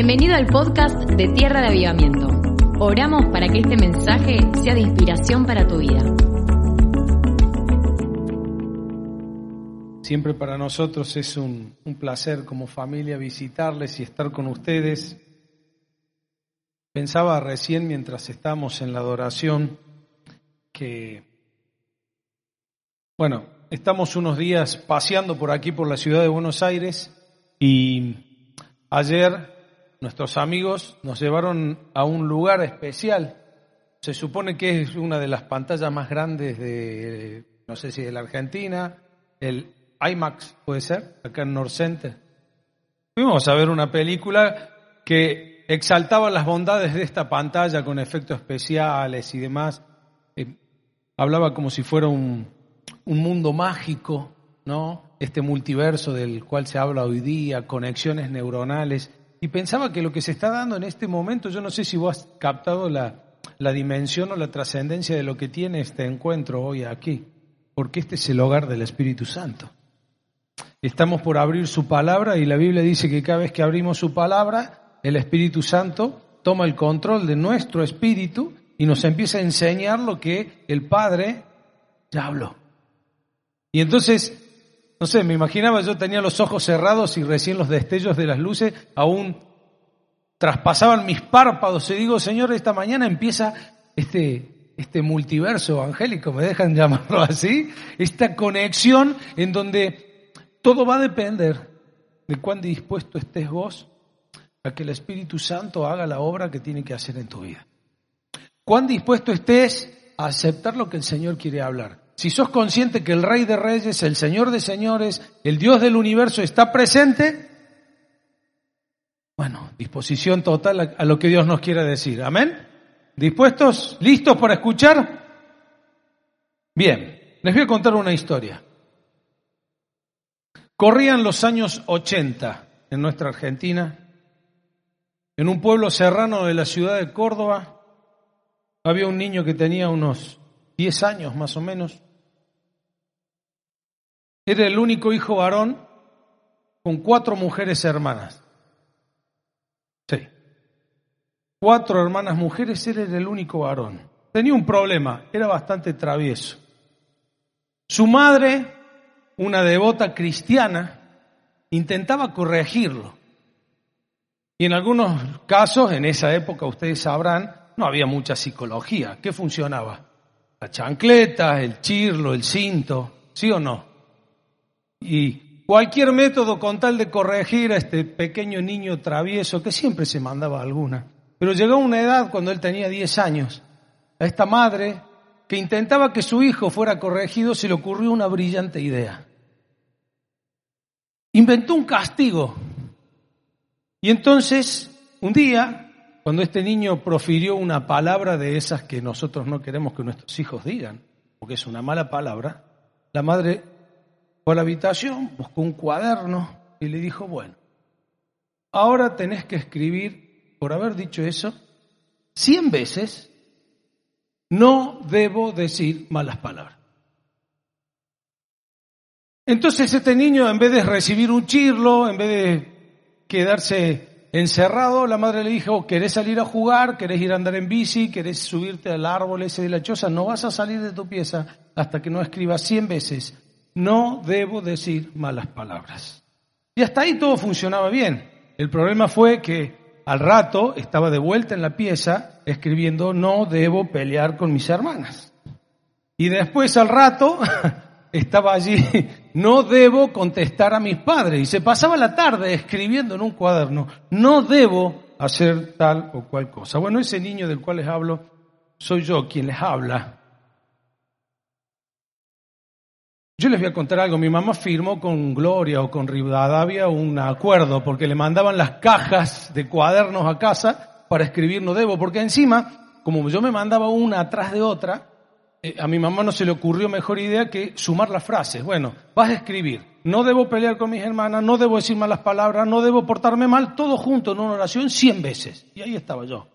Bienvenido al podcast de Tierra de Avivamiento. Oramos para que este mensaje sea de inspiración para tu vida. Siempre para nosotros es un, un placer como familia visitarles y estar con ustedes. Pensaba recién mientras estamos en la adoración que, bueno, estamos unos días paseando por aquí, por la ciudad de Buenos Aires, y ayer nuestros amigos nos llevaron a un lugar especial. Se supone que es una de las pantallas más grandes de, no sé si de la Argentina, el IMAX puede ser, acá en North Center. Fuimos a ver una película que exaltaba las bondades de esta pantalla con efectos especiales y demás. Eh, hablaba como si fuera un, un mundo mágico, ¿no? Este multiverso del cual se habla hoy día, conexiones neuronales. Y pensaba que lo que se está dando en este momento, yo no sé si vos has captado la, la dimensión o la trascendencia de lo que tiene este encuentro hoy aquí, porque este es el hogar del Espíritu Santo. Estamos por abrir su palabra y la Biblia dice que cada vez que abrimos su palabra, el Espíritu Santo toma el control de nuestro espíritu y nos empieza a enseñar lo que el Padre ya habló. Y entonces no sé, me imaginaba, yo tenía los ojos cerrados y recién los destellos de las luces aún traspasaban mis párpados y digo, Señor, esta mañana empieza este, este multiverso evangélico, me dejan llamarlo así, esta conexión en donde todo va a depender de cuán dispuesto estés vos a que el Espíritu Santo haga la obra que tiene que hacer en tu vida. Cuán dispuesto estés a aceptar lo que el Señor quiere hablar si sos consciente que el Rey de Reyes, el Señor de Señores, el Dios del universo está presente, bueno, disposición total a lo que Dios nos quiera decir. Amén. ¿Dispuestos? ¿Listos para escuchar? Bien, les voy a contar una historia. Corrían los años 80 en nuestra Argentina, en un pueblo serrano de la ciudad de Córdoba, había un niño que tenía unos 10 años más o menos, era el único hijo varón con cuatro mujeres hermanas. Sí. Cuatro hermanas mujeres, él era el único varón. Tenía un problema, era bastante travieso. Su madre, una devota cristiana, intentaba corregirlo. Y en algunos casos, en esa época, ustedes sabrán, no había mucha psicología. ¿Qué funcionaba? La chancleta, el chirlo, el cinto, ¿sí o no? Y cualquier método con tal de corregir a este pequeño niño travieso, que siempre se mandaba alguna. Pero llegó una edad cuando él tenía 10 años, a esta madre que intentaba que su hijo fuera corregido, se le ocurrió una brillante idea. Inventó un castigo. Y entonces, un día, cuando este niño profirió una palabra de esas que nosotros no queremos que nuestros hijos digan, porque es una mala palabra, la madre a la habitación, buscó un cuaderno y le dijo, bueno, ahora tenés que escribir, por haber dicho eso, cien veces, no debo decir malas palabras. Entonces este niño, en vez de recibir un chirlo, en vez de quedarse encerrado, la madre le dijo, ¿querés salir a jugar? ¿Querés ir a andar en bici? ¿Querés subirte al árbol ese de la choza? No vas a salir de tu pieza hasta que no escribas cien veces, no debo decir malas palabras. Y hasta ahí todo funcionaba bien. El problema fue que al rato estaba de vuelta en la pieza escribiendo no debo pelear con mis hermanas. Y después al rato estaba allí no debo contestar a mis padres. Y se pasaba la tarde escribiendo en un cuaderno no debo hacer tal o cual cosa. Bueno, ese niño del cual les hablo soy yo quien les habla Yo les voy a contar algo. Mi mamá firmó con Gloria o con Rivadavia un acuerdo porque le mandaban las cajas de cuadernos a casa para escribir no debo, porque encima, como yo me mandaba una atrás de otra, eh, a mi mamá no se le ocurrió mejor idea que sumar las frases. Bueno, vas a escribir, no debo pelear con mis hermanas, no debo decir malas palabras, no debo portarme mal, todo junto en una oración cien veces. Y ahí estaba yo,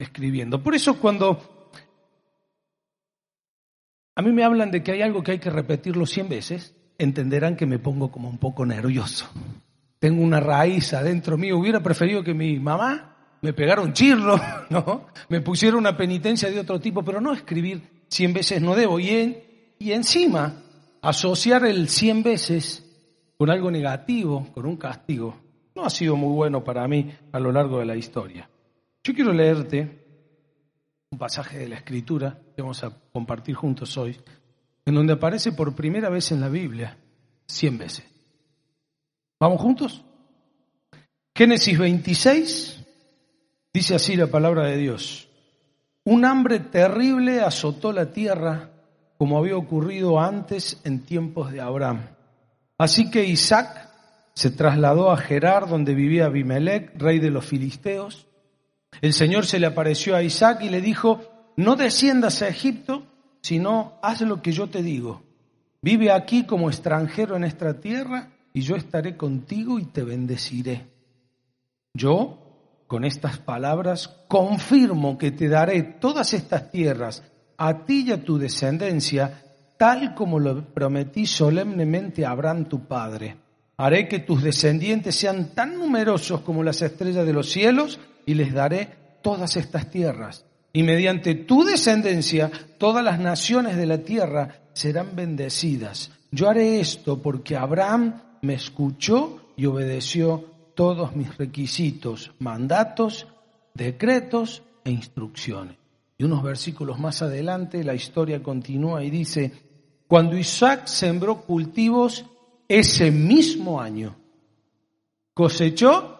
escribiendo. Por eso cuando a mí me hablan de que hay algo que hay que repetirlo cien veces, entenderán que me pongo como un poco nervioso. tengo una raíz adentro mío. Hubiera preferido que mi mamá me pegara un chirlo, ¿no? Me pusiera una penitencia de otro tipo, pero no escribir cien veces no debo. Y, y encima, asociar el cien veces con algo negativo, con un castigo, no ha sido muy bueno para mí a lo largo de la historia. Yo quiero leerte un pasaje de la Escritura que vamos a compartir juntos hoy, en donde aparece por primera vez en la Biblia cien veces. ¿Vamos juntos? Génesis 26 dice así la palabra de Dios. Un hambre terrible azotó la tierra como había ocurrido antes en tiempos de Abraham. Así que Isaac se trasladó a Gerar, donde vivía Abimelech, rey de los filisteos. El Señor se le apareció a Isaac y le dijo, no desciendas a Egipto, sino haz lo que yo te digo. Vive aquí como extranjero en esta tierra y yo estaré contigo y te bendeciré. Yo, con estas palabras, confirmo que te daré todas estas tierras a ti y a tu descendencia, tal como lo prometí solemnemente a Abraham tu padre. Haré que tus descendientes sean tan numerosos como las estrellas de los cielos y les daré todas estas tierras y mediante tu descendencia todas las naciones de la tierra serán bendecidas. Yo haré esto porque Abraham me escuchó y obedeció todos mis requisitos, mandatos, decretos e instrucciones. Y unos versículos más adelante la historia continúa y dice, cuando Isaac sembró cultivos ese mismo año, cosechó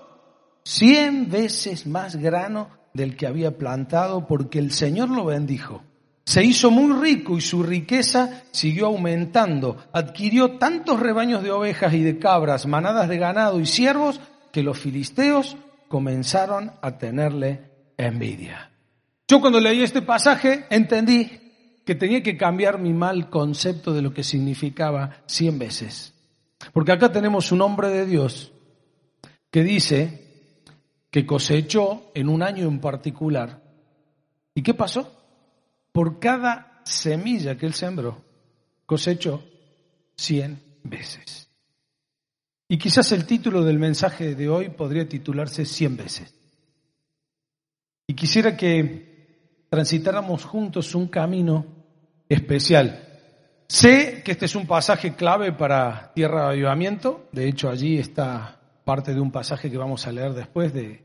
cien veces más grano del que había plantado porque el Señor lo bendijo. Se hizo muy rico y su riqueza siguió aumentando. Adquirió tantos rebaños de ovejas y de cabras, manadas de ganado y siervos, que los filisteos comenzaron a tenerle envidia. Yo cuando leí este pasaje entendí que tenía que cambiar mi mal concepto de lo que significaba cien veces. Porque acá tenemos un hombre de Dios que dice que cosechó en un año en particular. ¿Y qué pasó? Por cada semilla que él sembró, cosechó cien veces. Y quizás el título del mensaje de hoy podría titularse cien veces. Y quisiera que transitáramos juntos un camino especial. Sé que este es un pasaje clave para Tierra de Avivamiento, de hecho allí está parte de un pasaje que vamos a leer después de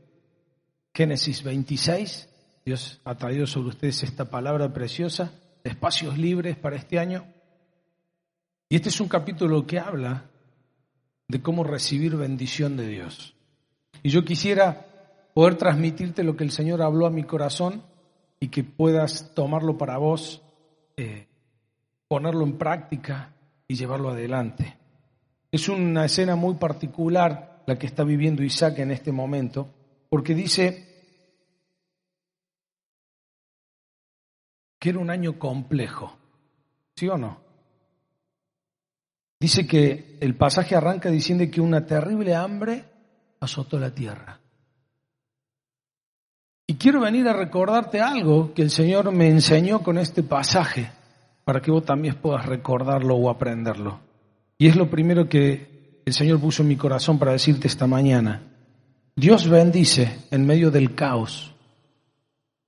Génesis 26. Dios ha traído sobre ustedes esta palabra preciosa, espacios libres para este año. Y este es un capítulo que habla de cómo recibir bendición de Dios. Y yo quisiera poder transmitirte lo que el Señor habló a mi corazón y que puedas tomarlo para vos, eh, ponerlo en práctica y llevarlo adelante. Es una escena muy particular la que está viviendo Isaac en este momento, porque dice que era un año complejo, ¿sí o no? Dice que el pasaje arranca diciendo que una terrible hambre azotó la tierra. Y quiero venir a recordarte algo que el Señor me enseñó con este pasaje, para que vos también puedas recordarlo o aprenderlo. Y es lo primero que el Señor puso en mi corazón para decirte esta mañana. Dios bendice en medio del caos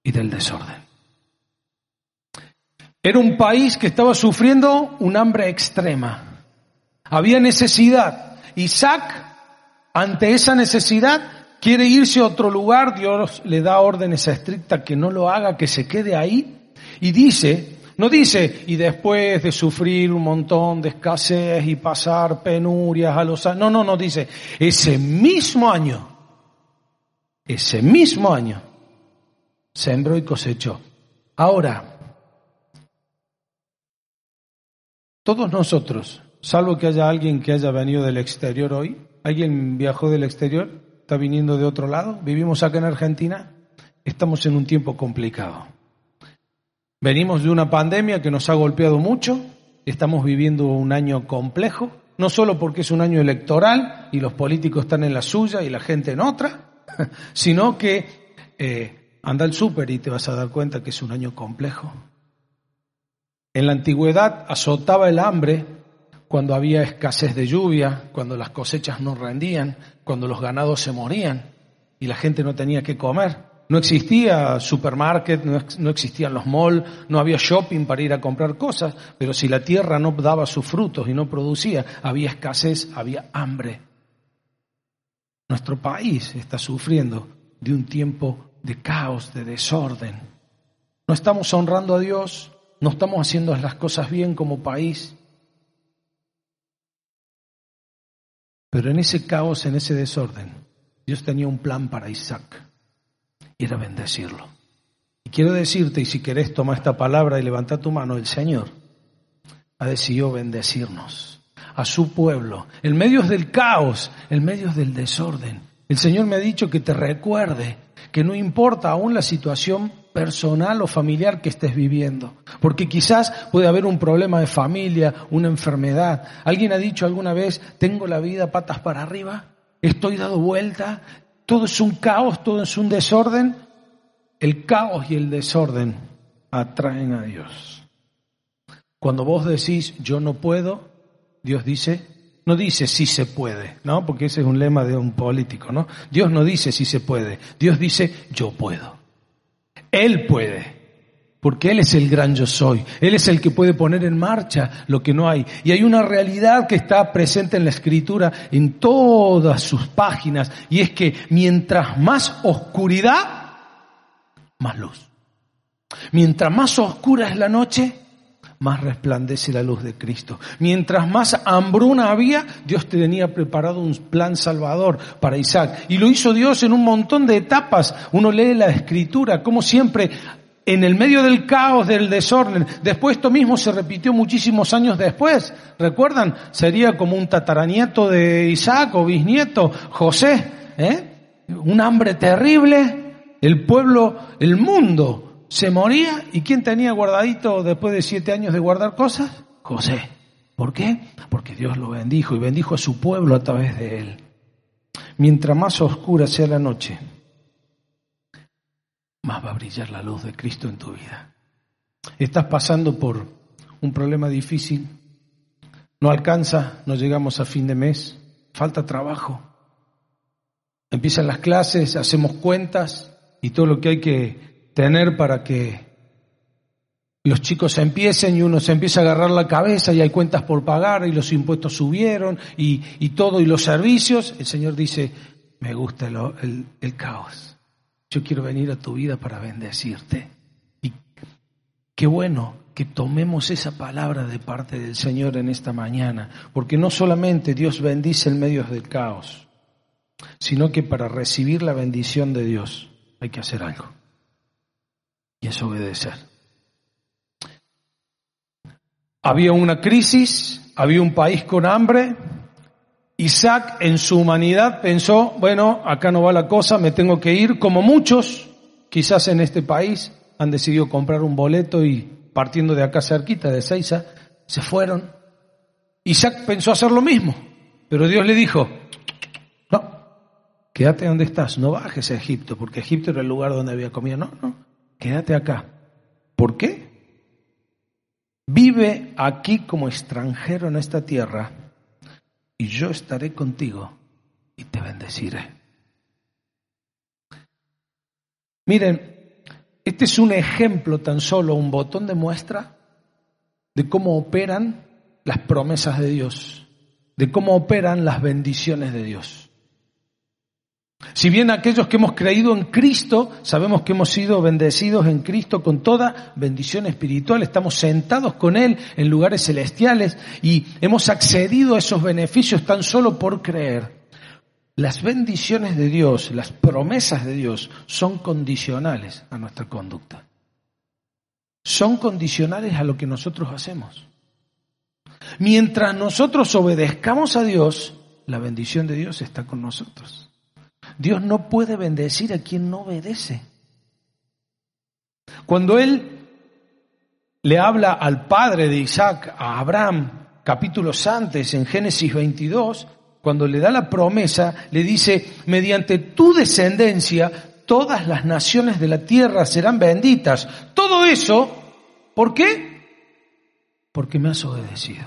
y del desorden. Era un país que estaba sufriendo un hambre extrema. Había necesidad. Isaac, ante esa necesidad, quiere irse a otro lugar. Dios le da órdenes estrictas que no lo haga, que se quede ahí. Y dice, no dice, y después de sufrir un montón de escasez y pasar penurias a los años. No, no, no dice, ese mismo año, ese mismo año, sembró y cosechó. Ahora, todos nosotros, salvo que haya alguien que haya venido del exterior hoy, alguien viajó del exterior, está viniendo de otro lado, vivimos acá en Argentina, estamos en un tiempo complicado. Venimos de una pandemia que nos ha golpeado mucho, estamos viviendo un año complejo, no solo porque es un año electoral y los políticos están en la suya y la gente en otra, sino que eh, anda al súper y te vas a dar cuenta que es un año complejo. En la antigüedad azotaba el hambre cuando había escasez de lluvia, cuando las cosechas no rendían, cuando los ganados se morían y la gente no tenía que comer. No existía supermarket, no, existían los malls, no había shopping para ir a comprar cosas, pero si la tierra no daba sus frutos y no producía, había escasez, había hambre. Nuestro país está sufriendo de un tiempo de caos, de desorden. No estamos honrando a Dios, no estamos haciendo las cosas bien como país. Pero en ese caos, en ese desorden, Dios tenía un plan para Isaac era bendecirlo. Y quiero decirte, y si querés toma esta palabra y levanta tu mano, el Señor ha decidido bendecirnos a su pueblo, en medio del caos, en medio del desorden. El Señor me ha dicho que te recuerde que no importa aún la situación personal o familiar que estés viviendo, porque quizás puede haber un problema de familia, una enfermedad. Alguien ha dicho alguna vez, tengo la vida patas para arriba, estoy dado vuelta, todo es un caos, todo es un desorden. El caos y el desorden atraen a Dios. Cuando vos decís yo no puedo, Dios dice, no dice si se puede, ¿no? Porque ese es un lema de un político, ¿no? Dios no dice si se puede, Dios dice yo puedo. Él puede. Porque Él es el gran yo soy. Él es el que puede poner en marcha lo que no hay. Y hay una realidad que está presente en la escritura en todas sus páginas. Y es que mientras más oscuridad, más luz. Mientras más oscura es la noche, más resplandece la luz de Cristo. Mientras más hambruna había, Dios te tenía preparado un plan salvador para Isaac. Y lo hizo Dios en un montón de etapas. Uno lee la escritura, como siempre en el medio del caos, del desorden. Después esto mismo se repitió muchísimos años después. ¿Recuerdan? Sería como un tataranieto de Isaac o bisnieto, José. ¿eh? Un hambre terrible. El pueblo, el mundo se moría. ¿Y quién tenía guardadito después de siete años de guardar cosas? José. ¿Por qué? Porque Dios lo bendijo y bendijo a su pueblo a través de él. Mientras más oscura sea la noche, más va a brillar la luz de Cristo en tu vida. Estás pasando por un problema difícil, no alcanza, no llegamos a fin de mes, falta trabajo. Empiezan las clases, hacemos cuentas y todo lo que hay que tener para que los chicos empiecen y uno se empieza a agarrar la cabeza y hay cuentas por pagar y los impuestos subieron y, todo y los servicios. El Señor dice, me gusta el caos. Yo quiero venir a tu vida para bendecirte. Y qué bueno que tomemos esa palabra de parte del Señor en esta mañana, porque no solamente Dios bendice en medio del caos, sino que para recibir la bendición de Dios hay que hacer algo. Y es obedecer. Había una crisis, había un país con hambre, Isaac en su humanidad pensó, bueno, acá no va la cosa, me tengo que ir, como muchos, quizás en este país, han decidido comprar un boleto y partiendo de acá cerquita, de Seiza, se fueron. Isaac pensó hacer lo mismo, pero Dios le dijo, no, quédate donde estás, no bajes a Egipto, porque Egipto era el lugar donde había comido, no, no, quédate acá. ¿Por qué? Vive aquí como extranjero en esta tierra y yo estaré contigo y te bendeciré. Miren, este es un ejemplo tan solo, un botón de muestra de cómo operan las promesas de Dios, de cómo operan las bendiciones de Dios. Si bien aquellos que hemos creído en Cristo, sabemos que hemos sido bendecidos en Cristo con toda bendición espiritual, estamos sentados con Él en lugares celestiales y hemos accedido a esos beneficios tan solo por creer. Las bendiciones de Dios, las promesas de Dios son condicionales a nuestra conducta. Son condicionales a lo que nosotros hacemos. Mientras nosotros obedezcamos a Dios, la bendición de Dios está con nosotros. Dios no puede bendecir a quien no obedece. Cuando Él le habla al padre de Isaac, a Abraham, capítulos antes, en Génesis 22, cuando le da la promesa, le dice, mediante tu descendencia, todas las naciones de la tierra serán benditas. Todo eso, ¿por qué? Porque me has obedecido.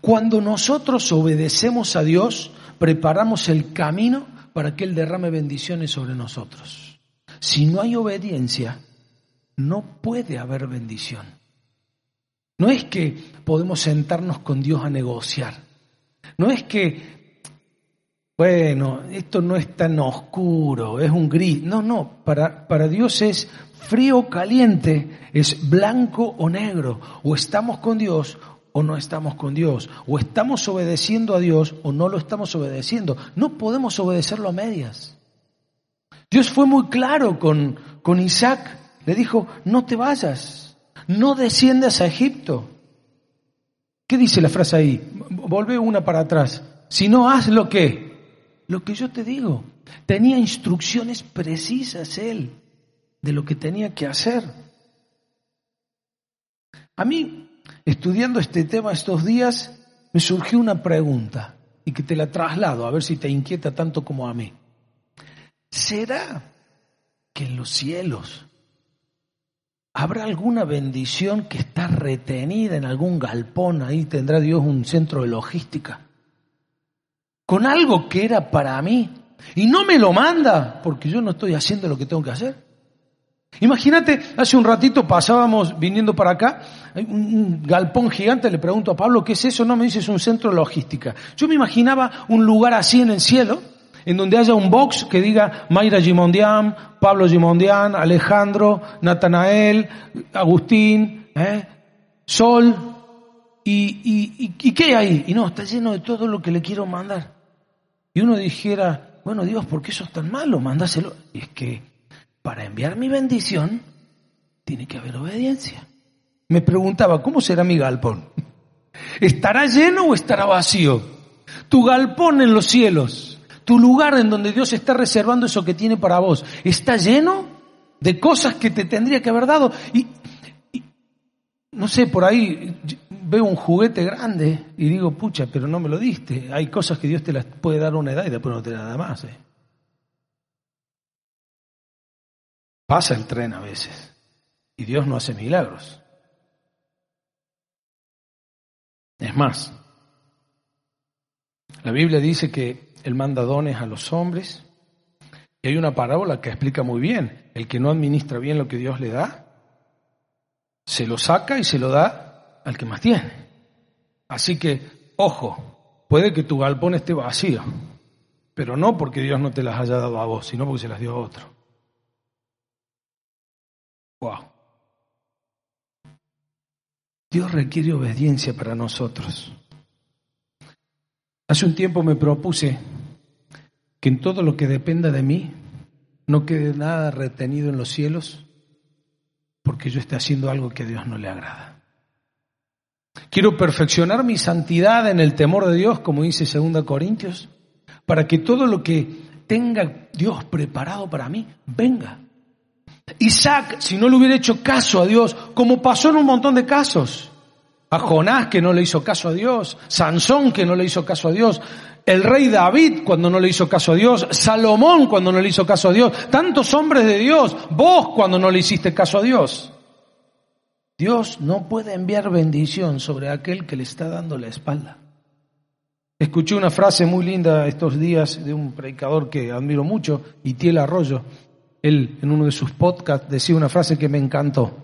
Cuando nosotros obedecemos a Dios, preparamos el camino para que Él derrame bendiciones sobre nosotros. Si no hay obediencia, no puede haber bendición. No es que podemos sentarnos con Dios a negociar. No es que, bueno, esto no es tan oscuro, es un gris. No, no, para, para Dios es frío o caliente, es blanco o negro. O estamos con Dios o no estamos con Dios. O estamos obedeciendo a Dios o no lo estamos obedeciendo. No podemos obedecerlo a medias. Dios fue muy claro con, con Isaac. Le dijo, no te vayas, no desciendas a Egipto. ¿Qué dice la frase ahí? Volve una para atrás. Si no, haz lo que, lo que yo te digo. Tenía instrucciones precisas él de lo que tenía que hacer. A mí, estudiando este tema estos días, me surgió una pregunta y que te la traslado a ver si te inquieta tanto como a mí. ¿Será que en los cielos habrá alguna bendición que está retenida en algún galpón? Ahí tendrá Dios un centro de logística. Con algo que era para mí y no me lo manda porque yo no estoy haciendo lo que tengo que hacer. Imagínate, hace un ratito pasábamos viniendo para acá, un galpón gigante, le pregunto a Pablo, ¿qué es eso? No, me dice, es un centro de logística. Yo me imaginaba un lugar así en el cielo, en donde haya un box que diga Mayra Gimondian, Pablo Gimondian, Alejandro, Natanael, Agustín, ¿eh? Sol, y, y, y, qué hay? Y no, está lleno de todo lo que le quiero mandar. Y uno dijera, bueno Dios, ¿por qué eso es tan malo? Mandáselo. Y es que para enviar mi bendición, tiene que haber obediencia. Me preguntaba, ¿cómo será mi galpón? ¿Estará lleno o estará vacío? Tu galpón en los cielos, tu lugar en donde Dios está reservando eso que tiene para vos, ¿está lleno de cosas que te tendría que haber dado? Y, no sé, por ahí veo un juguete grande y digo, pucha, pero no me lo diste. Hay cosas que Dios te las puede dar a una edad y después no te da nada más. ¿eh? Pasa el tren a veces y Dios no hace milagros. Es más, la Biblia dice que Él manda dones a los hombres y hay una parábola que explica muy bien, el que no administra bien lo que Dios le da, se lo saca y se lo da al que más tiene. Así que, ojo, puede que tu galpón esté vacío, pero no porque Dios no te las haya dado a vos, sino porque se las dio a otro. Dios requiere obediencia para nosotros. Hace un tiempo me propuse que en todo lo que dependa de mí no quede nada retenido en los cielos porque yo esté haciendo algo que a Dios no le agrada. Quiero perfeccionar mi santidad en el temor de Dios, como dice 2 Corintios, para que todo lo que tenga Dios preparado para mí venga. Isaac, si no le hubiera hecho caso a Dios, como pasó en un montón de casos, a Jonás que no le hizo caso a Dios, Sansón que no le hizo caso a Dios, el rey David cuando no le hizo caso a Dios, Salomón cuando no le hizo caso a Dios, tantos hombres de Dios, vos cuando no le hiciste caso a Dios. Dios no puede enviar bendición sobre aquel que le está dando la espalda. Escuché una frase muy linda estos días de un predicador que admiro mucho, Itiel Arroyo, él en uno de sus podcasts decía una frase que me encantó.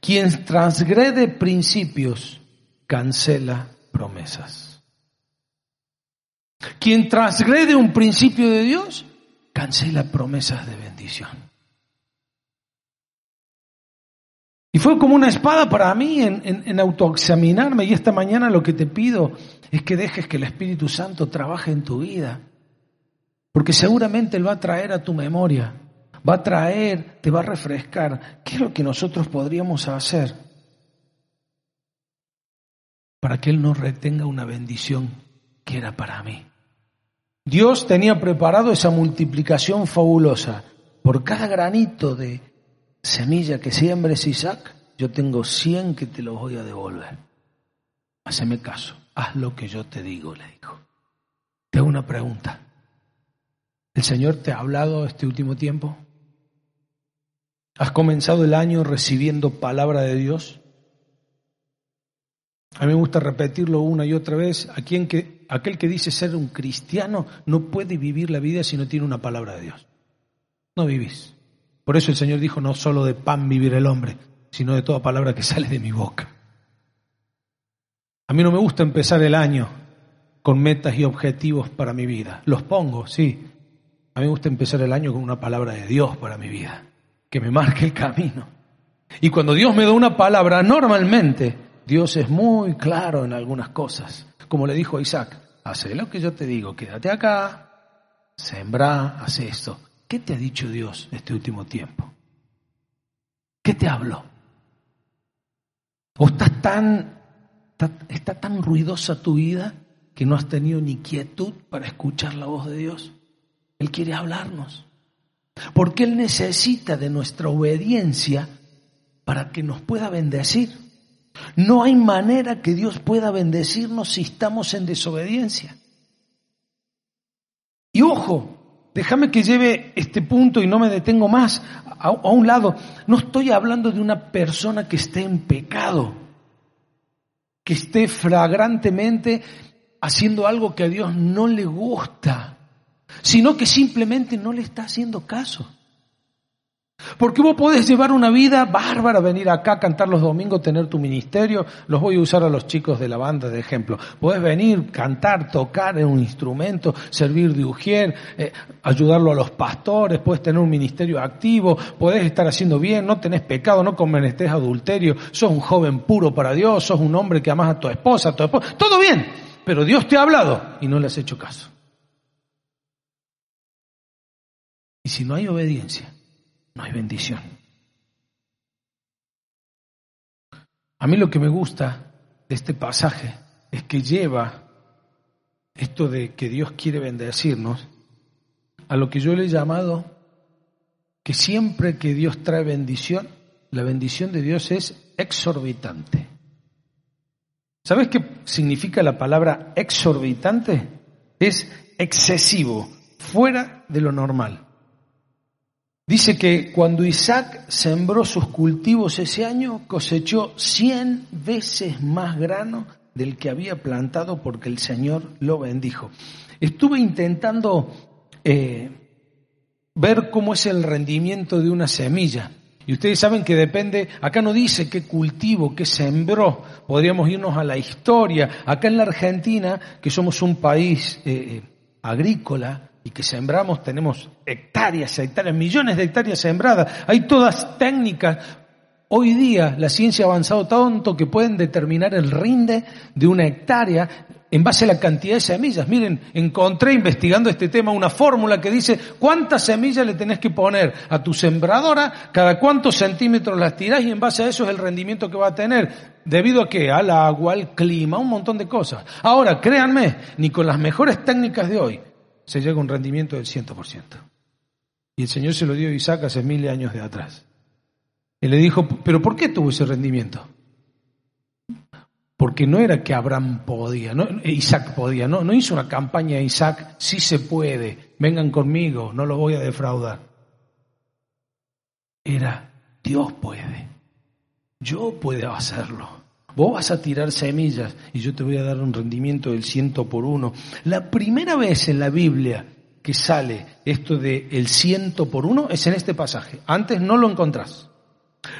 Quien transgrede principios cancela promesas. Quien transgrede un principio de Dios cancela promesas de bendición. Y fue como una espada para mí en, autoexaminarme y esta mañana lo que te pido es que dejes que el Espíritu Santo trabaje en tu vida, porque seguramente Él va a traer a tu memoria va a traer, te va a refrescar. ¿Qué es lo que nosotros podríamos hacer para que Él nos retenga una bendición que era para mí? Dios tenía preparado esa multiplicación fabulosa. Por cada granito de semilla que siembres Isaac, yo tengo cien que te los voy a devolver. Haceme caso, haz lo que yo te digo, le dijo. Te hago una pregunta. ¿El Señor te ha hablado este último tiempo? ¿Has comenzado el año recibiendo palabra de Dios? A mí me gusta repetirlo una y otra vez. A quien que, aquel que dice ser un cristiano no puede vivir la vida si no tiene una palabra de Dios. No vivís. Por eso el Señor dijo, no solo de pan vivir el hombre, sino de toda palabra que sale de mi boca. A mí no me gusta empezar el año con metas y objetivos para mi vida. Los pongo, sí. A mí me gusta empezar el año con una palabra de Dios para mi vida, que me marque el camino. Y cuando Dios me da una palabra, normalmente Dios es muy claro en algunas cosas. Como le dijo a Isaac, hace lo que yo te digo, quédate acá, sembra, hace esto. ¿Qué te ha dicho Dios este último tiempo? ¿Qué te habló? ¿O estás tan, está tan ruidosa tu vida que no has tenido ni quietud para escuchar la voz de Dios? Él quiere hablarnos. Porque Él necesita de nuestra obediencia para que nos pueda bendecir. No hay manera que Dios pueda bendecirnos si estamos en desobediencia. Y ojo, déjame que lleve este punto y no me detengo más a, un lado. No estoy hablando de una persona que esté en pecado, que esté flagrantemente haciendo algo que a Dios no le gusta, sino que simplemente no le está haciendo caso. Porque vos podés llevar una vida bárbara, venir acá cantar los domingos, tener tu ministerio. Los voy a usar a los chicos de la banda de ejemplo. Podés venir, cantar, tocar en un instrumento, servir de ujier, eh, ayudarlo a los pastores, podés tener un ministerio activo, podés estar haciendo bien, no tenés pecado, no cometés adulterio, sos un joven puro para Dios, sos un hombre que amas a tu esposa, a tu esposa. Todo bien, pero Dios te ha hablado y no le has hecho caso. Y si no hay obediencia, no hay bendición. A mí lo que me gusta de este pasaje es que lleva esto de que Dios quiere bendecirnos a lo que yo le he llamado que siempre que Dios trae bendición, la bendición de Dios es exorbitante. ¿Sabes qué significa la palabra exorbitante? Es excesivo, fuera de lo normal. Dice que cuando Isaac sembró sus cultivos ese año, cosechó cien veces más grano del que había plantado porque el Señor lo bendijo. Estuve intentando eh, ver cómo es el rendimiento de una semilla. Y ustedes saben que depende, acá no dice qué cultivo, qué sembró, podríamos irnos a la historia. Acá en la Argentina, que somos un país eh, agrícola, y que sembramos, tenemos hectáreas, hectáreas, millones de hectáreas sembradas. Hay todas técnicas. Hoy día la ciencia ha avanzado tanto que pueden determinar el rinde de una hectárea en base a la cantidad de semillas. Miren, encontré investigando este tema una fórmula que dice cuántas semillas le tenés que poner a tu sembradora, cada cuántos centímetros las tirás y en base a eso es el rendimiento que va a tener. ¿Debido a qué? Al agua, al clima, un montón de cosas. Ahora, créanme, ni con las mejores técnicas de hoy, se llega a un rendimiento del 100%. Y el Señor se lo dio a Isaac hace miles de años de atrás. Y le dijo, pero ¿por qué tuvo ese rendimiento? Porque no era que Abraham podía, no, Isaac podía, no, no hizo una campaña a Isaac, sí se puede, vengan conmigo, no lo voy a defraudar. Era, Dios puede, yo puedo hacerlo. Vos vas a tirar semillas y yo te voy a dar un rendimiento del ciento por uno. La primera vez en la Biblia que sale esto de el ciento por uno es en este pasaje. Antes no lo encontrás.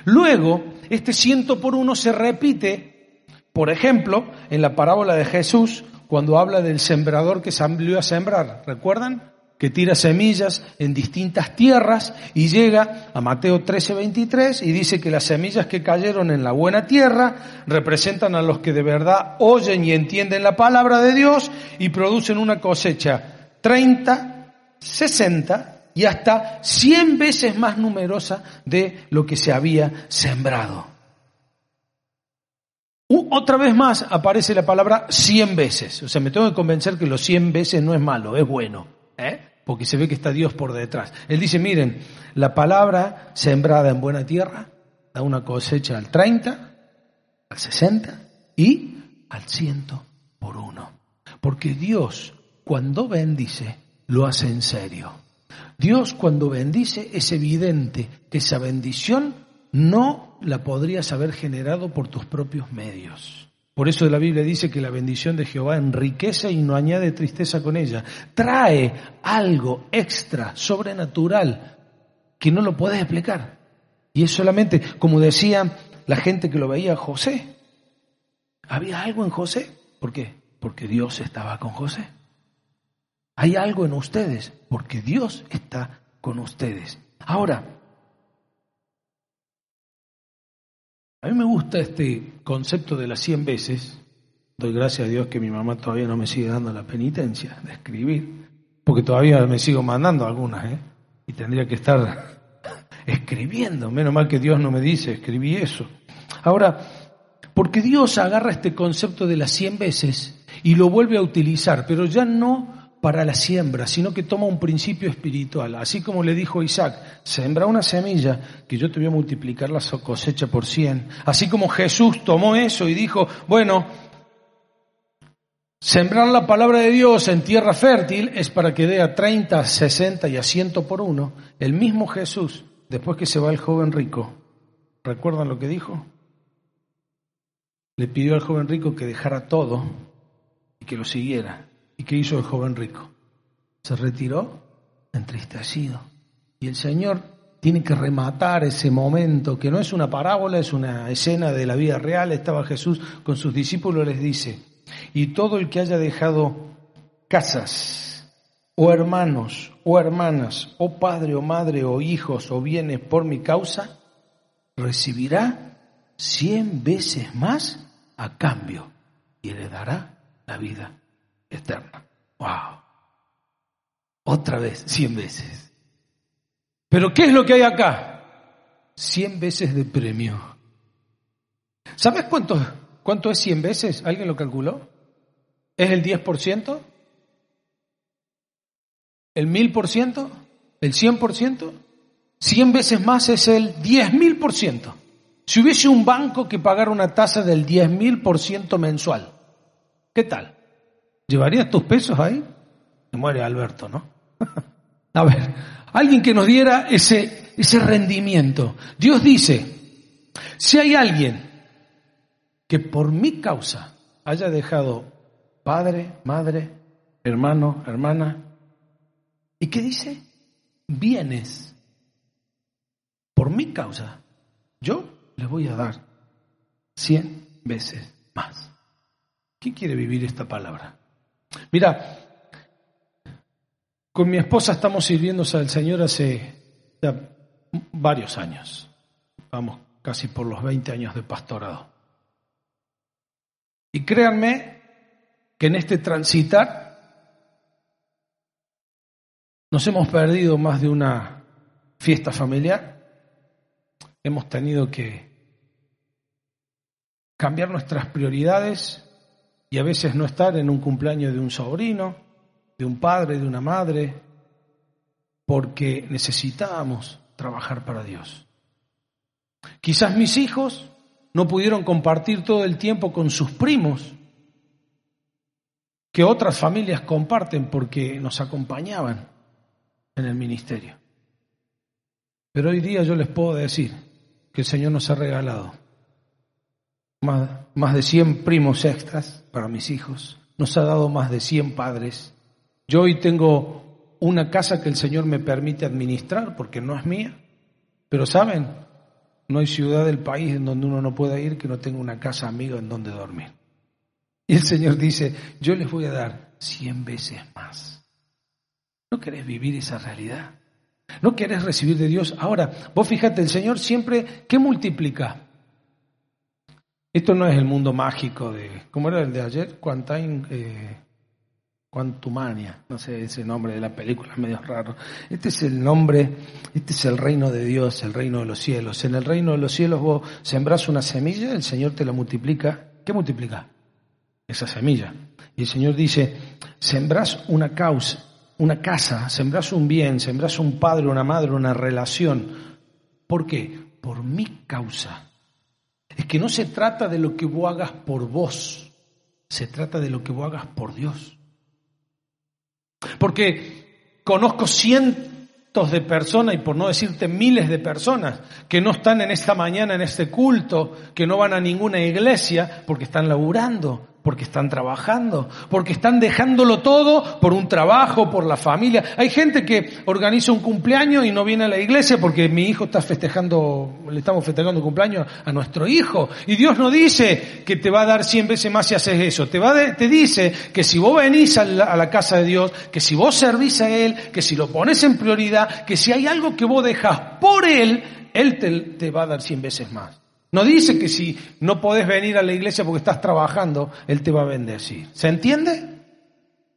Luego, este ciento por uno se repite, por ejemplo, en la parábola de Jesús, cuando habla del sembrador que salió a sembrar. ¿Recuerdan? Que tira semillas en distintas tierras y llega a Mateo 13:23 y dice que las semillas que cayeron en la buena tierra representan a los que de verdad oyen y entienden la palabra de Dios y producen una cosecha 30, 60 y hasta 100 veces más numerosa de lo que se había sembrado. Otra vez más aparece la palabra 100 veces. O sea, me tengo que convencer que los 100 veces no es malo, es bueno. ¿eh? Porque se ve que está Dios por detrás. Él dice, miren, la palabra sembrada en buena tierra da una cosecha al 30, al 60 y al 100 por uno. Porque Dios cuando bendice lo hace en serio. Dios cuando bendice es evidente que esa bendición no la podrías haber generado por tus propios medios. Por eso la Biblia dice que la bendición de Jehová enriquece y no añade tristeza con ella. Trae algo extra, sobrenatural, que no lo puedes explicar. Y es solamente, como decía la gente que lo veía José. ¿Había algo en José? ¿Por qué? Porque Dios estaba con José. Hay algo en ustedes, porque Dios está con ustedes. Ahora, A mí me gusta este concepto de las 100 veces. Doy gracias a Dios que mi mamá todavía no me sigue dando la penitencia de escribir, porque todavía me sigo mandando algunas, ¿eh? Y tendría que estar escribiendo. Menos mal que Dios no me dice, escribí eso. Ahora, porque Dios agarra este concepto de las 100 veces y lo vuelve a utilizar, pero ya no para la siembra, sino que toma un principio espiritual. Así como le dijo Isaac, sembra una semilla que yo te voy a multiplicar la cosecha por cien. Así como Jesús tomó eso y dijo, bueno, sembrar la palabra de Dios en tierra fértil es para que dé a 30, 60 y a 100 por uno. El mismo Jesús, después que se va el joven rico, ¿recuerdan lo que dijo? Le pidió al joven rico que dejara todo y que lo siguiera. ¿Y qué hizo el joven rico? Se retiró entristecido. Y el Señor tiene que rematar ese momento, que no es una parábola, es una escena de la vida real. Estaba Jesús con sus discípulos, les dice, y todo el que haya dejado casas, o hermanos, o hermanas, o padre, o madre, o hijos, o bienes por mi causa, recibirá cien veces más a cambio y le dará la vida eterna. ¡Wow! Otra vez, cien veces. Pero ¿qué es lo que hay acá? Cien veces de premio. ¿Sabes cuánto, cuánto es cien veces? ¿Alguien lo calculó? ¿Es el 10%? ¿El mil por ciento? ¿El cien por ciento? Cien veces más es el diez mil por ciento. Si hubiese un banco que pagara una tasa del diez mil por ciento mensual, ¿qué tal? ¿Llevarías tus pesos ahí? Se muere Alberto, ¿no? A ver, alguien que nos diera ese, ese rendimiento. Dios dice, si hay alguien que por mi causa haya dejado padre, madre, hermano, hermana, ¿y qué dice? Bienes. Por mi causa, yo le voy a dar cien veces más. ¿Quién quiere vivir esta palabra? Mira, con mi esposa estamos sirviéndose al Señor hace varios años. Vamos casi por los 20 años de pastorado. Y créanme que en este transitar nos hemos perdido más de una fiesta familiar. Hemos tenido que cambiar nuestras prioridades y a veces no estar en un cumpleaños de un sobrino, de un padre, de una madre, porque necesitábamos trabajar para Dios. Quizás mis hijos no pudieron compartir todo el tiempo con sus primos, que otras familias comparten porque nos acompañaban en el ministerio. Pero hoy día yo les puedo decir que el Señor nos ha regalado más, de 100 primos extras para mis hijos, nos ha dado más de 100 padres. Yo hoy tengo una casa que el Señor me permite administrar porque no es mía, pero saben, no hay ciudad del país en donde uno no pueda ir que no tenga una casa amiga en donde dormir. Y el Señor dice, yo les voy a dar 100 veces más. ¿No querés vivir esa realidad? ¿No querés recibir de Dios? Ahora, vos fíjate, el Señor siempre, ¿qué multiplica? Esto no es el mundo mágico de, ¿cómo era el de ayer? Quantine, eh, Quantumania, no sé ese nombre de la película, es medio raro. Este es el nombre, este es el reino de Dios, el reino de los cielos. En el reino de los cielos vos sembrás una semilla, el Señor te la multiplica. ¿Qué multiplica? Esa semilla. Y el Señor dice, sembrás una causa, una casa, sembrás un bien, sembrás un padre, una madre, una relación. ¿Por qué? Por mi causa es que no se trata de lo que vos hagas por vos, se trata de lo que vos hagas por Dios. Porque conozco cientos de personas, y por no decirte miles de personas, que no están en esta mañana en este culto, que no van a ninguna iglesia porque están laburando, porque están trabajando, porque están dejándolo todo por un trabajo, por la familia. Hay gente que organiza un cumpleaños y no viene a la iglesia porque mi hijo está festejando, le estamos festejando cumpleaños a nuestro hijo. Y Dios no dice que te va a dar cien veces más si haces eso. Te, va te dice que si vos venís a la, casa de Dios, que si vos servís a Él, que si lo pones en prioridad, que si hay algo que vos dejas por Él, Él te, te va a dar cien veces más. No dice que si no podés venir a la iglesia porque estás trabajando, Él te va a bendecir. ¿Se entiende?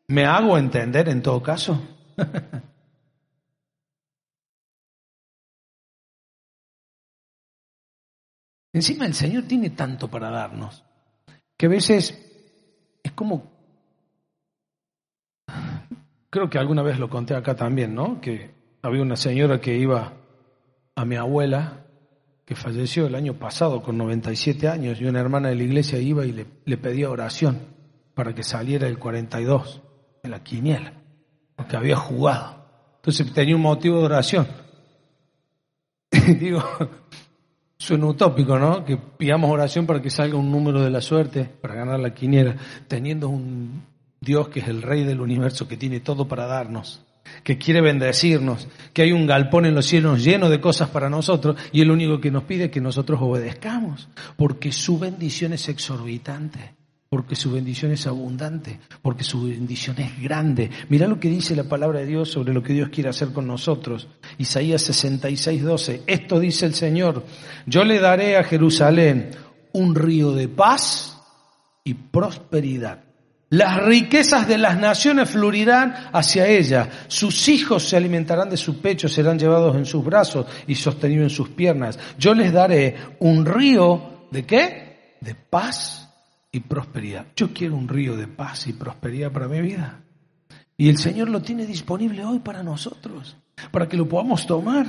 ¿Me hago entender en todo caso? Encima el Señor tiene tanto para darnos, que a veces es como, creo que alguna vez lo conté acá también, ¿no? Que había una señora que iba a mi abuela que falleció el año pasado con 97 años y una hermana de la iglesia iba y le, pedía oración para que saliera el 42 en la quiniela, porque había jugado. Entonces tenía un motivo de oración. Digo, suena utópico, ¿no? Que pidamos oración para que salga un número de la suerte para ganar la quiniela, teniendo un Dios que es el rey del universo, que tiene todo para darnos que quiere bendecirnos, que hay un galpón en los cielos lleno de cosas para nosotros y el único que nos pide es que nosotros obedezcamos, porque su bendición es exorbitante, porque su bendición es abundante, porque su bendición es grande. Mira lo que dice la palabra de Dios sobre lo que Dios quiere hacer con nosotros. Isaías 66, 12. Esto dice el Señor, yo le daré a Jerusalén un río de paz y prosperidad las riquezas de las naciones fluirán hacia ella. Sus hijos se alimentarán de su pecho, serán llevados en sus brazos y sostenidos en sus piernas. Yo les daré un río de qué? De paz y prosperidad. Yo quiero un río de paz y prosperidad para mi vida. Y el Señor lo tiene disponible hoy para nosotros, para que lo podamos tomar.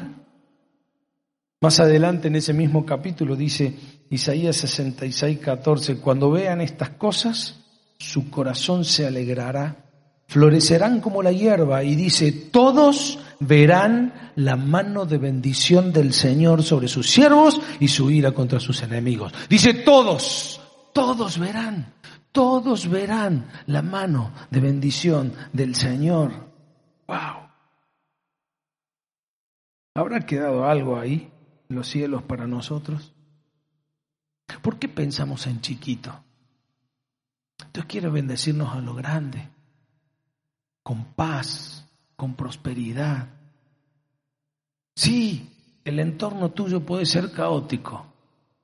Más adelante en ese mismo capítulo dice Isaías 66, 14, cuando vean estas cosas, su corazón se alegrará, florecerán como la hierba y dice, todos verán la mano de bendición del Señor sobre sus siervos y su ira contra sus enemigos. Dice, todos, todos verán, todos verán la mano de bendición del Señor. ¡Wow! ¿Habrá quedado algo ahí en los cielos para nosotros? ¿Por qué pensamos en chiquito? Dios quiere bendecirnos a lo grande, con paz, con prosperidad. Sí, el entorno tuyo puede ser caótico.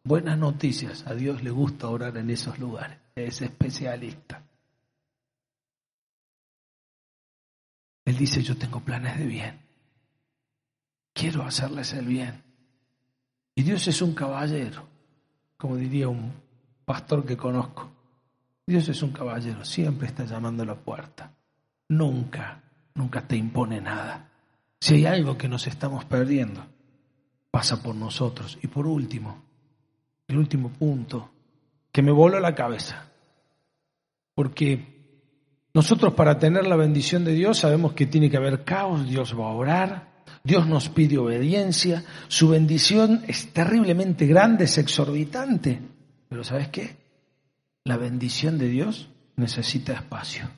Buenas noticias, a Dios le gusta orar en esos lugares, es especialista. Él dice, yo tengo planes de bien, quiero hacerles el bien. Y Dios es un caballero, como diría un pastor que conozco. Dios es un caballero, siempre está llamando a la puerta. Nunca, nunca te impone nada. Si hay algo que nos estamos perdiendo, pasa por nosotros. Y por último, el último punto, que me voló la cabeza. Porque nosotros para tener la bendición de Dios sabemos que tiene que haber caos, Dios va a orar, Dios nos pide obediencia, su bendición es terriblemente grande, es exorbitante. Pero ¿sabes qué? La bendición de Dios necesita espacio.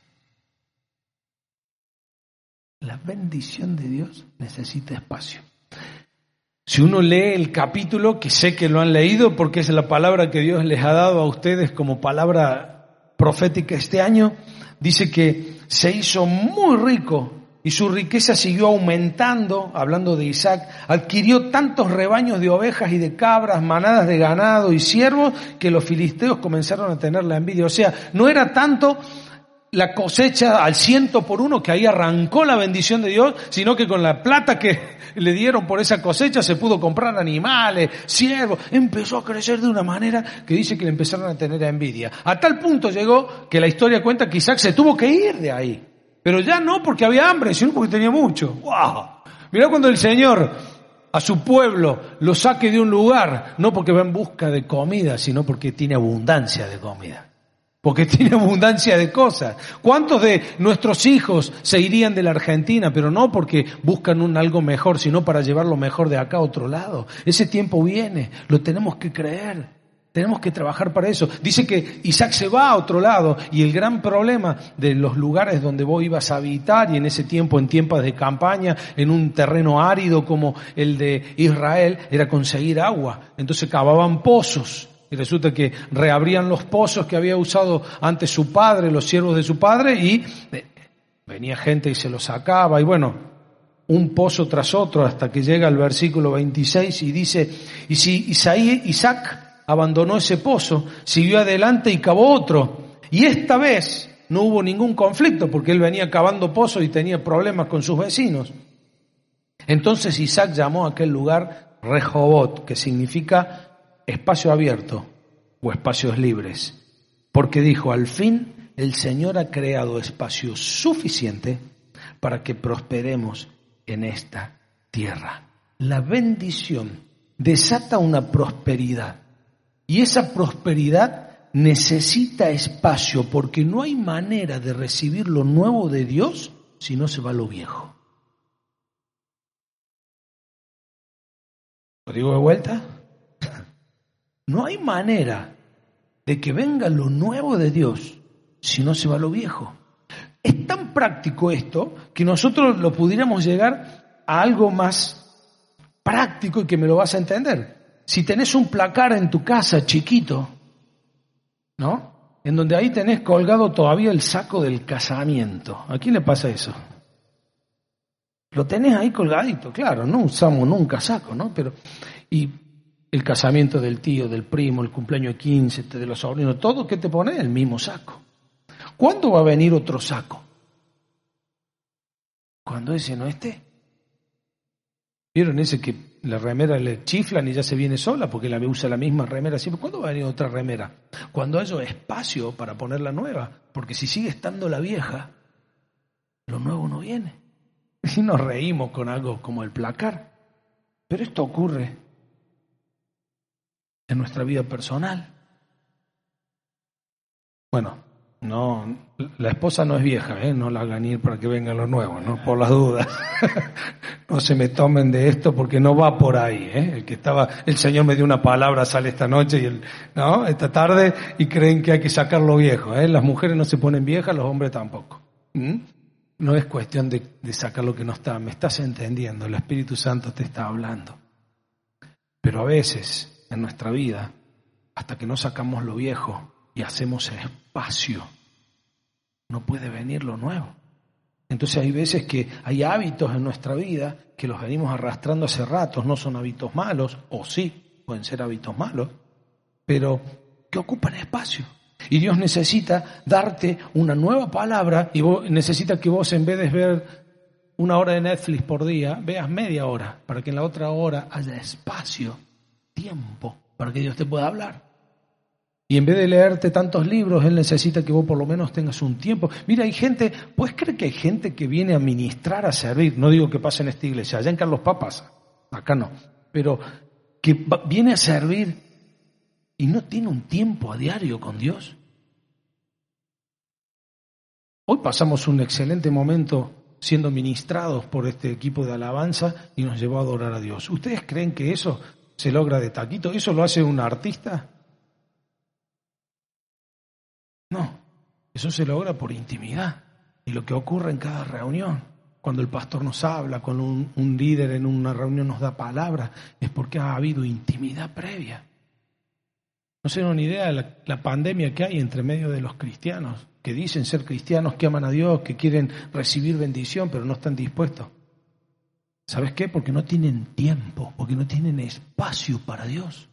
La bendición de Dios necesita espacio. Si uno lee el capítulo, que sé que lo han leído porque es la palabra que Dios les ha dado a ustedes como palabra profética este año, dice que se hizo muy rico y su riqueza siguió aumentando, hablando de Isaac, adquirió tantos rebaños de ovejas y de cabras, manadas de ganado y siervos, que los filisteos comenzaron a tener la envidia. O sea, no era tanto la cosecha al ciento por uno, que ahí arrancó la bendición de Dios, sino que con la plata que le dieron por esa cosecha se pudo comprar animales, siervos, empezó a crecer de una manera que dice que le empezaron a tener envidia. A tal punto llegó que la historia cuenta que Isaac se tuvo que ir de ahí. Pero ya no porque había hambre, sino porque tenía mucho. ¡Wow! Mirá cuando el Señor a su pueblo lo saque de un lugar, no porque va en busca de comida, sino porque tiene abundancia de comida. porque tiene abundancia de cosas. ¿Cuántos de nuestros hijos se irían de la Argentina, pero no porque buscan un algo mejor, sino para llevar lo mejor de acá a otro lado? Ese tiempo viene, lo tenemos que creer. Tenemos que trabajar para eso. Dice que Isaac se va a otro lado y el gran problema de los lugares donde vos ibas a habitar y en ese tiempo, en tiempos de campaña, en un terreno árido como el de Israel, era conseguir agua. Entonces cavaban pozos y resulta que reabrían los pozos que había usado antes su padre, los siervos de su padre, y eh, venía gente y se los sacaba. Y bueno, un pozo tras otro hasta que llega el versículo 26 y dice, y si Isaac abandonó ese pozo, siguió adelante y cavó otro. Y esta vez no hubo ningún conflicto porque él venía cavando pozos y tenía problemas con sus vecinos. Entonces Isaac llamó a aquel lugar Rehobot, que significa espacio abierto o espacios libres, porque dijo, al fin el Señor ha creado espacio suficiente para que prosperemos en esta tierra. La bendición desata una prosperidad y esa prosperidad necesita espacio porque no hay manera de recibir lo nuevo de Dios si no se va lo viejo. ¿Lo digo de vuelta? No hay manera de que venga lo nuevo de Dios si no se va lo viejo. Es tan práctico esto que nosotros lo pudiéramos llegar a algo más práctico y que me lo vas a entender. Si tenés un placar en tu casa chiquito, ¿no? En donde ahí tenés colgado todavía el saco del casamiento. ¿A quién le pasa eso? Lo tenés ahí colgadito, claro, no usamos nunca saco, ¿no? Pero, y el casamiento del tío, del primo, el cumpleaños de 15, de los sobrinos, todo que te pone el mismo saco. ¿Cuándo va a venir otro saco? Cuando ese no esté. ¿Vieron ese que la remera le chiflan y ya se viene sola porque la usa la misma remera siempre? ¿Cuándo va a venir otra remera? Cuando haya espacio para poner la nueva, porque si sigue estando la vieja, lo nuevo no viene. Y nos reímos con algo como el placar. Pero esto ocurre en nuestra vida personal. Bueno, no, la esposa no es vieja, ¿eh? no la hagan ir para que venga lo nuevo, ¿no? Por las dudas. no se me tomen de esto porque no va por ahí, ¿eh? El que estaba, el Señor me dio una palabra, sale esta noche y el, ¿no? Esta tarde y creen que hay que sacar lo viejo, ¿eh? Las mujeres no se ponen viejas, los hombres tampoco. No es cuestión de, de sacar lo que no está, me estás entendiendo, el Espíritu Santo te está hablando. Pero a veces en nuestra vida hasta que no sacamos lo viejo y hacemos espacio. No puede venir lo nuevo. Entonces hay veces que hay hábitos en nuestra vida que los venimos arrastrando hace ratos, no son hábitos malos, o sí, pueden ser hábitos malos, pero que ocupan espacio. Y Dios necesita darte una nueva palabra y necesita que vos en vez de ver una hora de Netflix por día, veas media hora, para que en la otra hora haya espacio tiempo para que Dios te pueda hablar. Y en vez de leerte tantos libros, Él necesita que vos por lo menos tengas un tiempo. Mira, hay gente, ¿puedes creer que hay gente que viene a ministrar, a servir? No digo que pase en esta iglesia, allá en Carlos Papas, acá no, pero que viene a servir y no tiene un tiempo a diario con Dios. Hoy pasamos un excelente momento siendo ministrados por este equipo de alabanza y nos llevó a adorar a Dios. ¿Ustedes creen que eso se logra de taquito. ¿Eso lo hace un artista? No, eso se logra por intimidad. Y lo que ocurre en cada reunión, cuando el pastor nos habla, cuando un, líder en una reunión nos da palabra, es porque ha habido intimidad previa. No se dan una idea de la, la pandemia que hay entre medio de los cristianos, que dicen ser cristianos, que aman a Dios, que quieren recibir bendición, pero no están dispuestos ¿Sabes qué? Porque no tienen tiempo, porque no tienen espacio para Dios.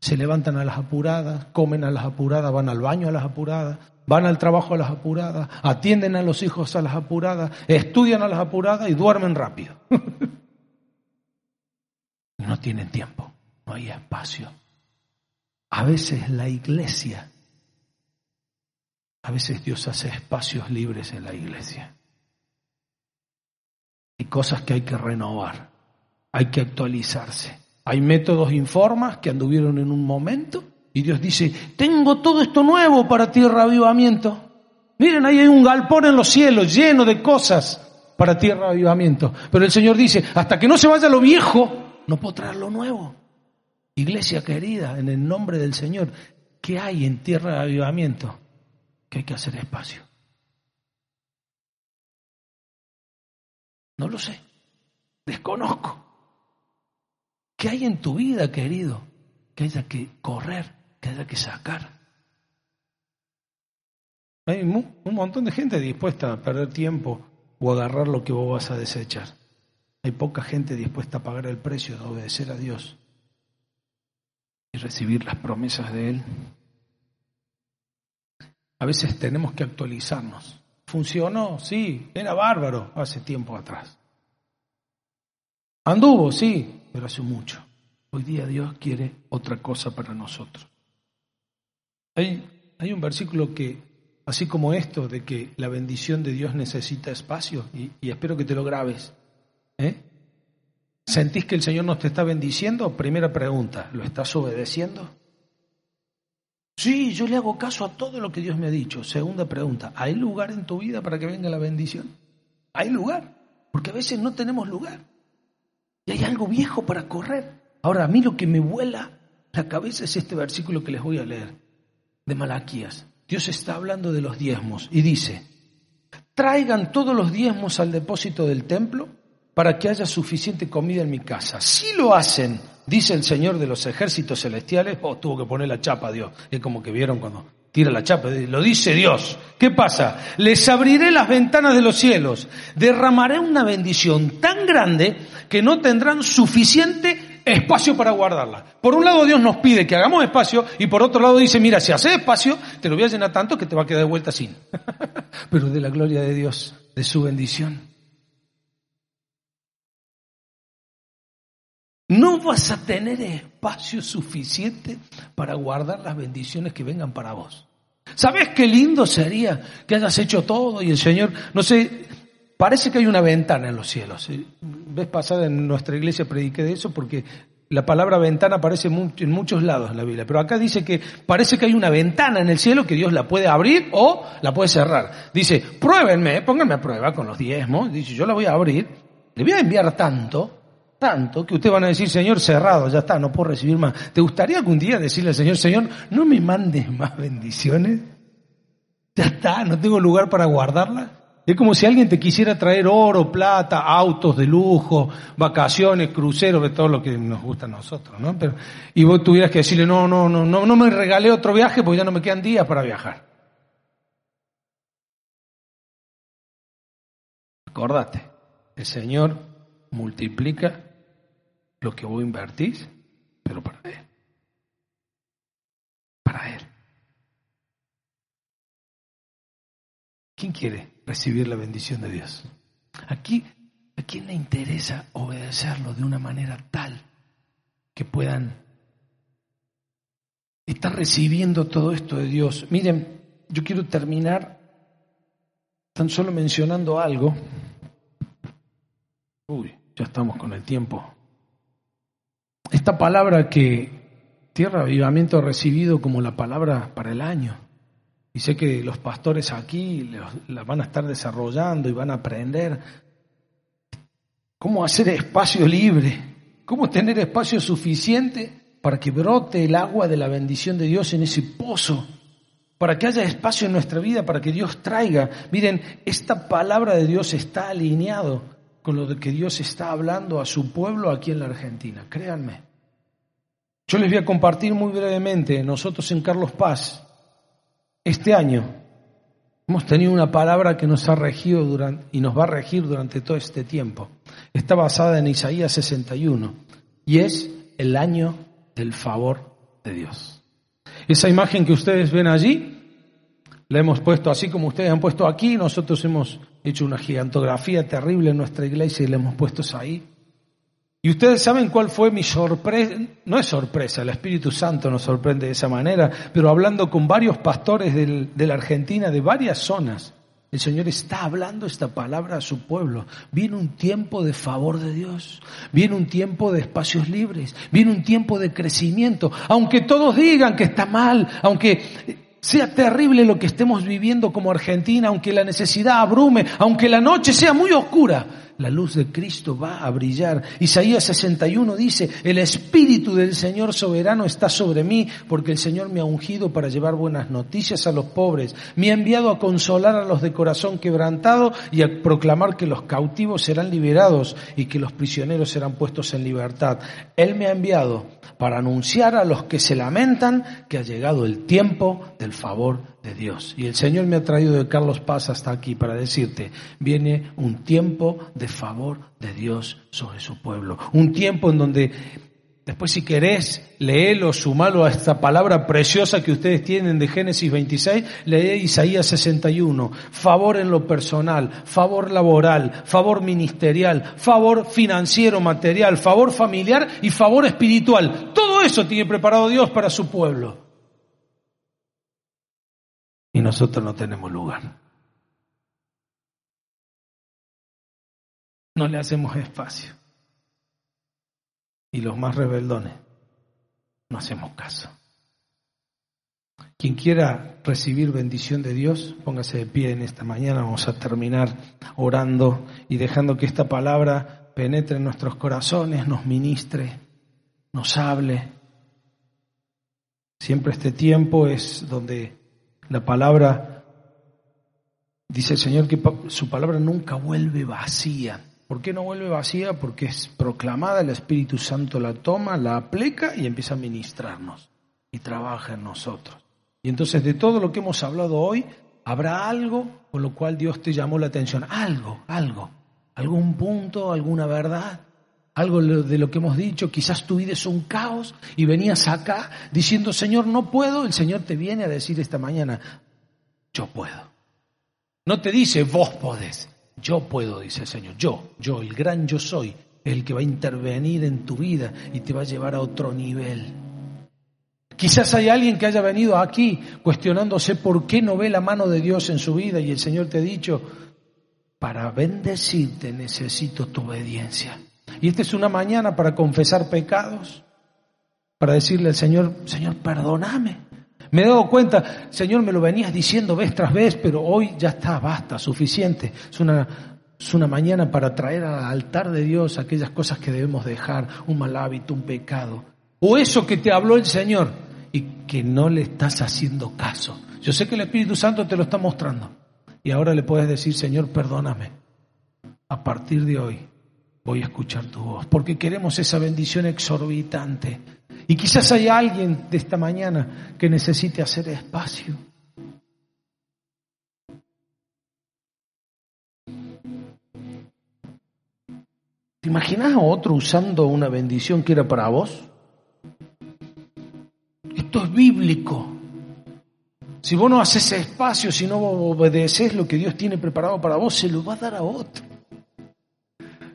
Se levantan a las apuradas, comen a las apuradas, van al baño a las apuradas, van al trabajo a las apuradas, atienden a los hijos a las apuradas, estudian a las apuradas y duermen rápido. no tienen tiempo, no hay espacio. A veces la iglesia, a veces Dios hace espacios libres en la iglesia. Hay cosas que hay que renovar, hay que actualizarse. Hay métodos informas que anduvieron en un momento Y Dios dice, tengo todo esto nuevo para tierra avivamiento. Miren, ahí hay un galpón en los cielos lleno de cosas para tierra avivamiento. Pero el Señor dice, hasta que no se vaya lo viejo, no puedo traer lo nuevo. Iglesia querida, en el nombre del Señor, ¿qué hay en tierra de avivamiento? Que hay que hacer espacio. No lo sé. Desconozco. ¿Qué hay en tu vida, querido? Que haya que correr, que haya que sacar. Hay un montón de gente dispuesta a perder tiempo o agarrar lo que vos vas a desechar. Hay poca gente dispuesta a pagar el precio de obedecer a Dios y recibir las promesas de Él. A veces tenemos que actualizarnos. ¿Funcionó? Sí, era bárbaro hace tiempo atrás. Anduvo, sí, pero hace mucho. Hoy día Dios quiere otra cosa para nosotros. Hay, hay un versículo que, así como esto, de que la bendición de Dios necesita espacio, y, espero que te lo grabes. ¿eh? ¿Sentís que el Señor nos te está bendiciendo? Primera pregunta, ¿lo estás obedeciendo? Sí, yo le hago caso a todo lo que Dios me ha dicho. Segunda pregunta, ¿hay lugar en tu vida para que venga la bendición? ¿Hay lugar? Porque a veces no tenemos lugar. Hay algo viejo para correr. Ahora, a mí lo que me vuela la cabeza es este versículo que les voy a leer, de Malaquías. Dios está hablando de los diezmos y dice, traigan todos los diezmos al depósito del templo para que haya suficiente comida en mi casa. Si lo hacen, dice el Señor de los ejércitos celestiales, oh, tuvo que poner la chapa Dios. Es como que vieron cuando tira la chapa, lo dice Dios. ¿Qué pasa? Les abriré las ventanas de los cielos, derramaré una bendición tan grande que no tendrán suficiente espacio para guardarla. Por un lado Dios nos pide que hagamos espacio y por otro lado dice, mira, si haces espacio, te lo voy a llenar tanto que te va a quedar de vuelta sin. Pero de la gloria de Dios, de su bendición. No vas a tener espacio suficiente para guardar las bendiciones que vengan para vos. ¿Sabes qué lindo sería que hayas hecho todo y el Señor, no sé, parece que hay una ventana en los cielos. Ves pasada en nuestra iglesia prediqué de eso porque la palabra ventana aparece en muchos lados en la Biblia, pero acá dice que parece que hay una ventana en el cielo que Dios la puede abrir o la puede cerrar. Dice, pruébenme, pónganme a prueba con los diezmos, dice, yo la voy a abrir, le voy a enviar tanto tanto que ustedes van a decir, Señor, cerrado, ya está, no puedo recibir más. ¿Te gustaría algún día decirle al Señor, Señor, no me mandes más bendiciones? Ya está, no tengo lugar para guardarla. Es como si alguien te quisiera traer oro, plata, autos de lujo, vacaciones, cruceros, de todo lo que nos gusta a nosotros, ¿no? Pero, y vos tuvieras que decirle, no, no, no, no, no me regalé otro viaje porque ya no me quedan días para viajar. Acordate, el Señor multiplica lo que vos invertís, pero para Él. Para Él. ¿Quién quiere recibir la bendición de Dios? Aquí, ¿a quién le interesa obedecerlo de una manera tal que puedan estar recibiendo todo esto de Dios? Miren, yo quiero terminar tan solo mencionando algo. Uy, ya estamos con el tiempo. Esta palabra que Tierra Avivamiento ha recibido como la palabra para el año. Y sé que los pastores aquí la van a estar desarrollando y van a aprender cómo hacer espacio libre, cómo tener espacio suficiente para que brote el agua de la bendición de Dios en ese pozo, para que haya espacio en nuestra vida, para que Dios traiga. Miren, esta palabra de Dios está alineado con lo que Dios está hablando a su pueblo aquí en la Argentina, créanme. Yo les voy a compartir muy brevemente, nosotros en Carlos Paz, este año, hemos tenido una palabra que nos ha regido durante, y nos va a regir durante todo este tiempo. Está basada en Isaías 61 y es el año del favor de Dios. Esa imagen que ustedes ven allí, la hemos puesto así como ustedes han puesto aquí, nosotros hemos hecho una gigantografía terrible en nuestra iglesia y la hemos puesto ahí. Y ustedes saben cuál fue mi sorpresa, no es sorpresa, el Espíritu Santo nos sorprende de esa manera, pero hablando con varios pastores de la Argentina, de varias zonas, El Señor está hablando esta palabra a su pueblo. Viene un tiempo de favor de Dios. Viene un tiempo de espacios libres. Viene un tiempo de crecimiento. Aunque todos digan que está mal, aunque sea terrible lo que estemos viviendo como Argentina, aunque la necesidad abrume, aunque la noche sea muy oscura, la luz de Cristo va a brillar. Isaías 61 dice, el Espíritu del Señor soberano está sobre mí, porque el Señor me ha ungido para llevar buenas noticias a los pobres, me ha enviado a consolar a los de corazón quebrantado y a proclamar que los cautivos serán liberados y que los prisioneros serán puestos en libertad. Él me ha enviado para anunciar a los que se lamentan que ha llegado el tiempo del favor de Dios. Y el Señor me ha traído de Carlos Paz hasta aquí para decirte, viene un tiempo de favor de Dios sobre su pueblo. Un tiempo en donde, después si querés, leelo, sumalo a esta palabra preciosa que ustedes tienen de Génesis 26, lee Isaías 61. Favor en lo personal, favor laboral, favor ministerial, favor financiero, material, favor familiar y favor espiritual. Todo eso tiene preparado Dios para su pueblo nosotros no tenemos lugar. No le hacemos espacio. Y los más rebeldones no hacemos caso. Quien quiera recibir bendición de Dios, póngase de pie en esta mañana. Vamos a terminar orando y dejando que esta palabra penetre en nuestros corazones, nos ministre, nos hable. Siempre este tiempo es donde la palabra, dice el Señor que su palabra nunca vuelve vacía. ¿Por qué no vuelve vacía? Porque es proclamada, el Espíritu Santo la toma, la aplica y empieza a ministrarnos y trabaja en nosotros. Y entonces de todo lo que hemos hablado hoy, habrá algo con lo cual Dios te llamó la atención. Algo, algo, algún punto, alguna verdad, algo de lo que hemos dicho, quizás tu vida es un caos y venías acá diciendo, Señor, no puedo, el Señor te viene a decir esta mañana, yo puedo. No te dice, vos podés, yo puedo, dice el Señor, yo, yo, el gran yo soy, el que va a intervenir en tu vida y te va a llevar a otro nivel. Quizás hay alguien que haya venido aquí cuestionándose por qué no ve la mano de Dios en su vida y el Señor te ha dicho, para bendecirte necesito tu obediencia. Y esta es una mañana para confesar pecados, para decirle al Señor, Señor, perdóname. Me he dado cuenta, Señor, me lo venías diciendo vez tras vez, pero hoy ya está, basta, suficiente. Es una, es una mañana para traer al altar de Dios aquellas cosas que debemos dejar, un mal hábito, un pecado. O eso que te habló el Señor y que no le estás haciendo caso. Yo sé que el Espíritu Santo te lo está mostrando. Y ahora le puedes decir, Señor, perdóname. A partir de hoy voy a escuchar tu voz, porque queremos esa bendición exorbitante. Y quizás hay alguien de esta mañana que necesite hacer espacio. ¿Te imaginas a otro usando una bendición que era para vos? Esto es bíblico. Si vos no haces espacio, si no obedeces lo que Dios tiene preparado para vos, se lo va a dar a otro.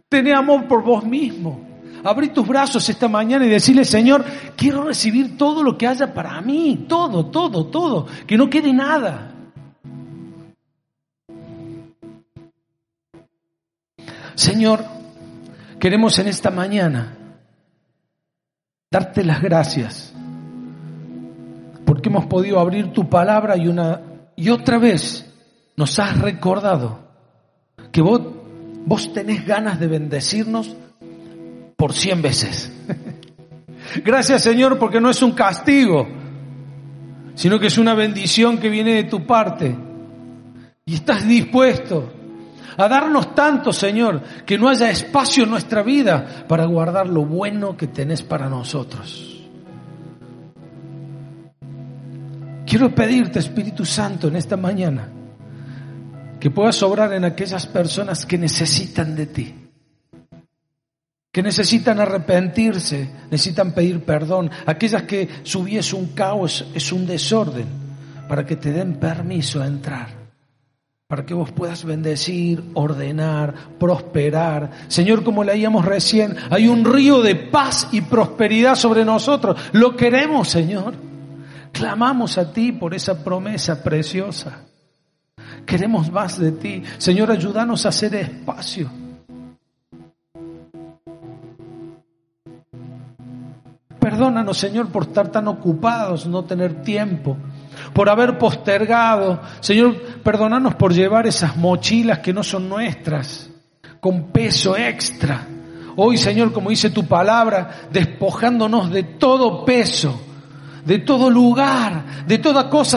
Tené amor por vos mismo. Abrí tus brazos esta mañana y decirle, Señor, quiero recibir todo lo que haya para mí, todo, todo, todo, que no quede nada. Señor, queremos en esta mañana darte las gracias porque hemos podido abrir tu palabra y una y otra vez nos has recordado que vos Vos tenés ganas de bendecirnos por cien veces. Gracias Señor porque no es un castigo, sino que es una bendición que viene de tu parte. Y estás dispuesto a darnos tanto, Señor, que no haya espacio en nuestra vida para guardar lo bueno que tenés para nosotros. Quiero pedirte, Espíritu Santo, en esta mañana, que puedas obrar en aquellas personas que necesitan de ti, que necesitan arrepentirse, necesitan pedir perdón, aquellas que su vida es un caos, es un desorden, para que te den permiso a entrar, para que vos puedas bendecir, ordenar, prosperar. Señor, como leíamos recién, hay un río de paz y prosperidad sobre nosotros. Lo queremos, Señor. Clamamos a ti por esa promesa preciosa. Queremos más de ti. Señor, ayúdanos a hacer espacio. Perdónanos, Señor, por estar tan ocupados, no tener tiempo, por haber postergado. Señor, perdónanos por llevar esas mochilas que no son nuestras, con peso extra. Hoy, Señor, como dice tu palabra, despojándonos de todo peso, de todo lugar, de toda cosa